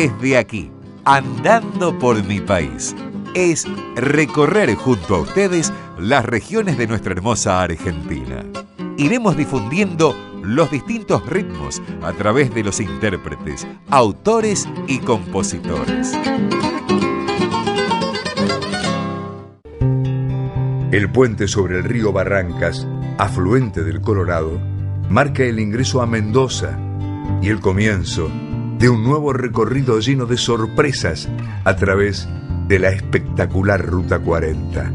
desde aquí, andando por mi país, es recorrer junto a ustedes las regiones de nuestra hermosa Argentina. Iremos difundiendo los distintos ritmos a través de los intérpretes, autores y compositores. El puente sobre el río Barrancas, afluente del Colorado, marca el ingreso a Mendoza y el comienzo de un nuevo recorrido lleno de sorpresas a través de la espectacular Ruta 40.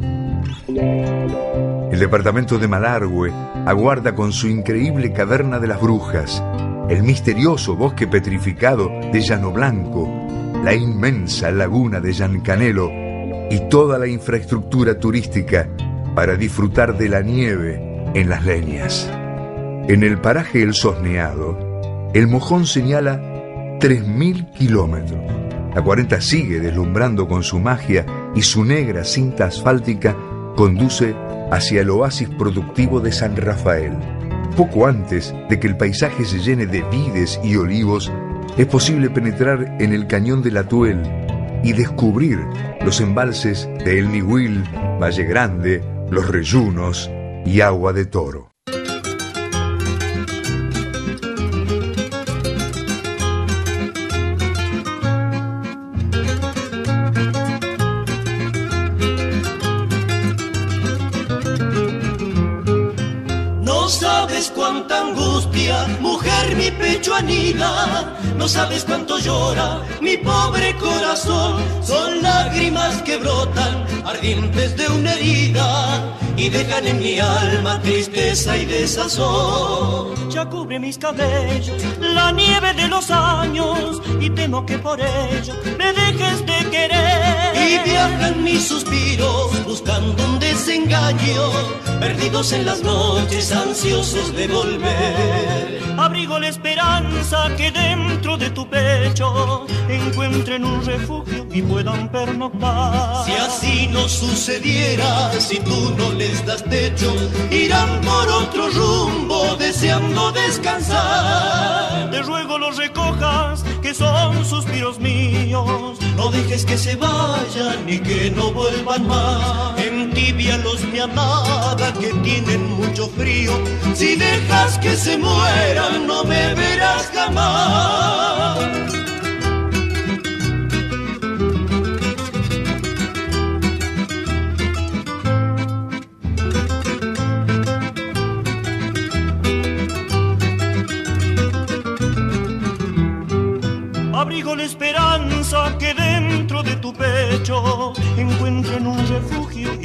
El departamento de Malargüe aguarda con su increíble caverna de las brujas, el misterioso bosque petrificado de Llano Blanco, la inmensa laguna de Llancanelo y toda la infraestructura turística para disfrutar de la nieve en las leñas. En el paraje El Sosneado, el mojón señala 3.000 kilómetros. La 40 sigue deslumbrando con su magia y su negra cinta asfáltica conduce hacia el oasis productivo de San Rafael. Poco antes de que el paisaje se llene de vides y olivos, es posible penetrar en el cañón de la Tuel y descubrir los embalses de El Nihuil, Valle Grande, Los Reyunos y Agua de Toro. Pecho anida. No sabes cuánto llora mi pobre corazón. Son lágrimas que brotan, ardientes de una herida, y dejan en mi alma tristeza y desazón. Ya cubre mis cabellos la nieve de los años, y temo que por ello me dejes de querer. Y viajan mis suspiros buscando un desengaño, perdidos en las noches, ansiosos de volver. Abrigo la esperanza que dentro de tu pecho encuentren un refugio y puedan pernoctar. Si así no sucediera, si tú no les das techo, irán por otro rumbo deseando descansar. Te ruego los recojas, que son suspiros míos. No dejes que se vayan ni que no vuelvan más. Entibialos, mi amada, que tienen mucho frío. Si dejas que se mueran, no me verás jamás.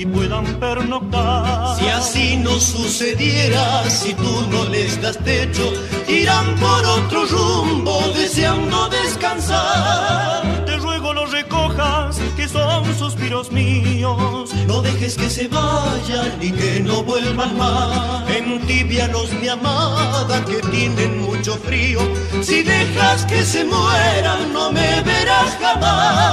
Y puedan pernoctar. Si así no sucediera, si tú no les das techo, irán por otro rumbo deseando descansar. Te ruego los recojas, que son suspiros míos. No dejes que se vayan ni que no vuelvan más. Entibialos, mi amada, que tienen mucho frío. Si dejas que se mueran, no me verás jamás.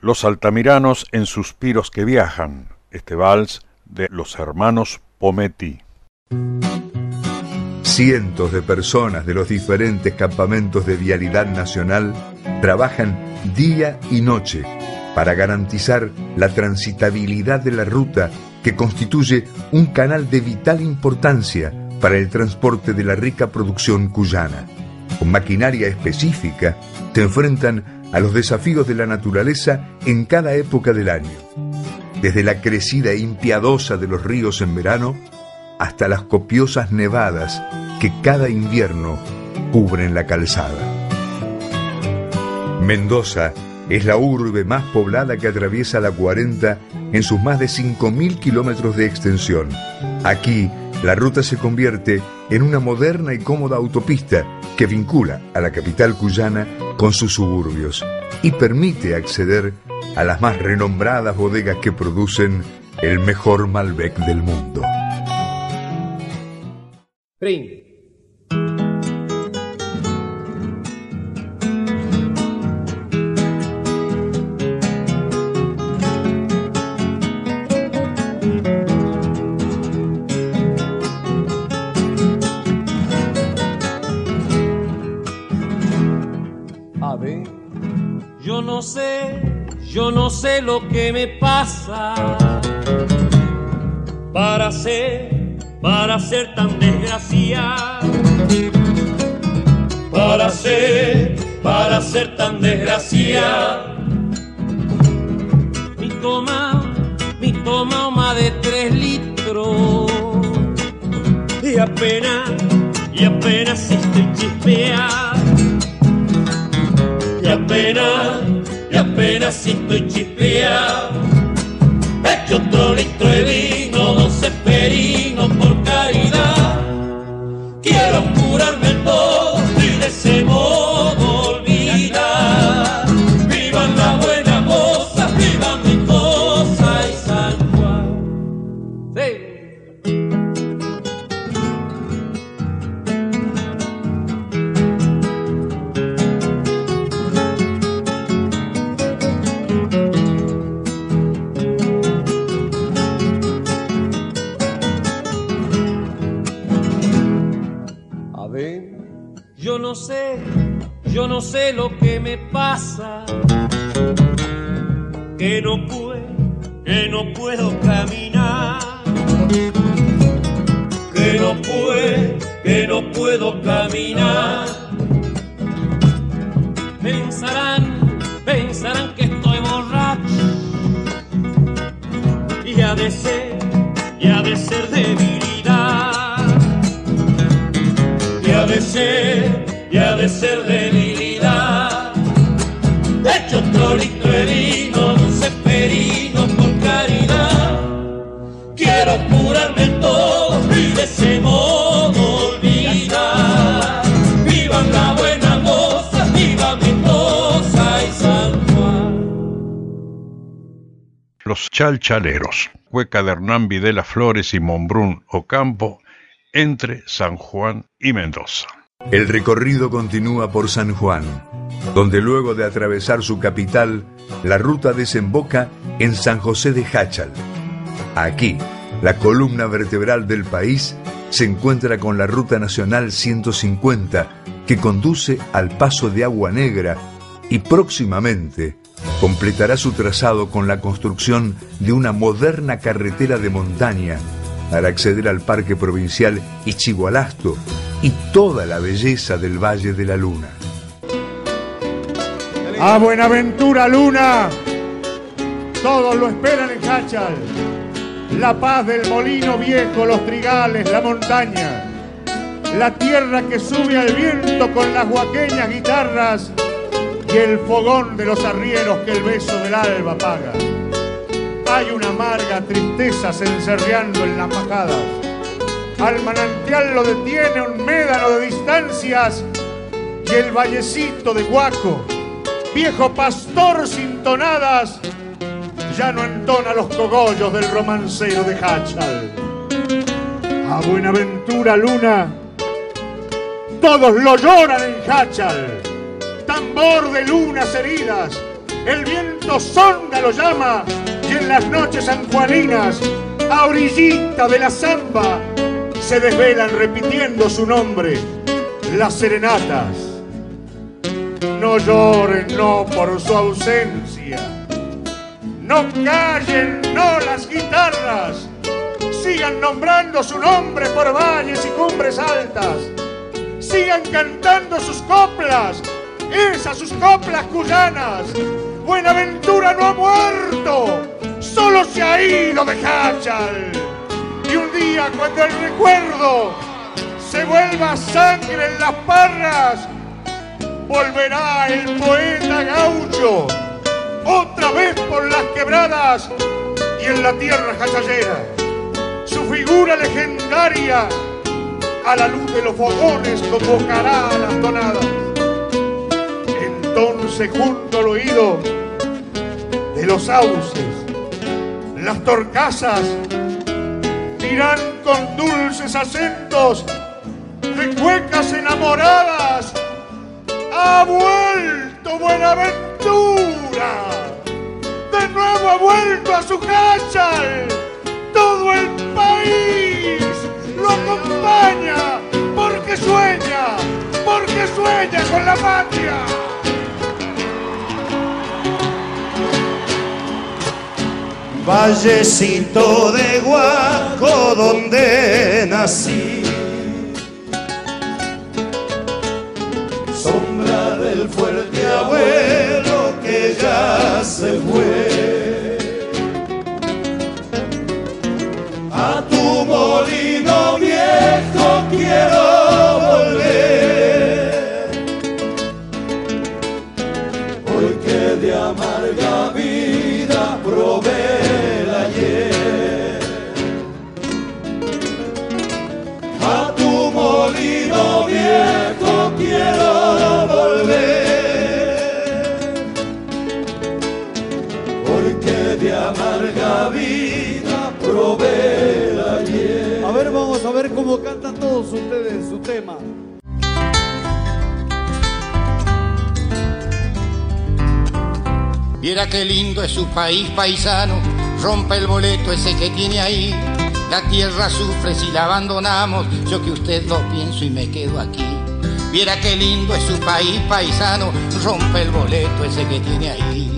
Los altamiranos en suspiros que viajan. Este vals de los hermanos Pometti. Cientos de personas de los diferentes campamentos de vialidad nacional trabajan día y noche para garantizar la transitabilidad de la ruta que constituye un canal de vital importancia para el transporte de la rica producción cuyana. Con maquinaria específica se enfrentan a los desafíos de la naturaleza en cada época del año, desde la crecida impiadosa de los ríos en verano hasta las copiosas nevadas que cada invierno cubren la calzada. Mendoza es la urbe más poblada que atraviesa la 40 en sus más de 5.000 kilómetros de extensión. Aquí, la ruta se convierte en una moderna y cómoda autopista que vincula a la capital cuyana con sus suburbios y permite acceder a las más renombradas bodegas que producen el mejor Malbec del mundo. No sé, yo no sé lo que me pasa para ser, para ser tan desgraciado. Para ser, para ser tan desgraciado. Mi toma, mi toma de tres litros y apenas, y apenas estoy chispeado y apenas, y apenas estoy chispeado. Hecho otro litro de que no puedo caminar. Que no puedo, caminar. Pensarán, pensarán que estoy borracho. Y ha de ser, y ha de ser debilidad y ha de ser, y ha de ser debilidad. Hecho de vino, Los Chalchaleros, cueca de Hernán Videla Flores y Monbrún Ocampo, entre San Juan y Mendoza. El recorrido continúa por San Juan, donde luego de atravesar su capital, la ruta desemboca en San José de Jáchal. Aquí, la columna vertebral del país se encuentra con la Ruta Nacional 150, que conduce al Paso de Agua Negra y próximamente completará su trazado con la construcción de una moderna carretera de montaña para acceder al Parque Provincial Ichigualasto y toda la belleza del Valle de la Luna. A Buenaventura Luna, todos lo esperan en Hachal. La paz del molino viejo, los trigales, la montaña. La tierra que sube al viento con las huaqueñas guitarras y el fogón de los arrieros que el beso del alba apaga. Hay una amarga tristeza cencerreando en las majadas. Al manantial lo detiene un médano de distancias y el vallecito de Guaco, viejo pastor sin tonadas, ya no entona los cogollos del romancero de Hachal. A Buenaventura Luna, todos lo lloran en Hachal. Tambor de lunas heridas, el viento sonda lo llama y en las noches sanjuaninas, a orillita de la zamba, se desvelan repitiendo su nombre, las serenatas. No lloren, no por su ausencia. No callen, no las guitarras. Sigan nombrando su nombre por valles y cumbres altas. Sigan cantando sus coplas, esas sus coplas cuyanas. Buenaventura no ha muerto, solo se ha ido de Hachal. Y un día cuando el recuerdo se vuelva sangre en las parras, volverá el poeta gaucho otra vez por las quebradas y en la tierra jachallera. Su figura legendaria a la luz de los fogones convocará a las tonadas. Entonces junto al oído de los sauces, las torcasas dirán con dulces acentos de cuecas enamoradas. Ha vuelto Buenaventura, de nuevo ha vuelto a su hachal. Todo el país lo acompaña porque sueña, porque sueña con la patria. Vallecito de Guaco donde nací. Ustedes su tema. Viera qué lindo es su país paisano, rompa el boleto ese que tiene ahí. La tierra sufre si la abandonamos, yo que usted lo pienso y me quedo aquí. Viera qué lindo es su país paisano, rompa el boleto ese que tiene ahí.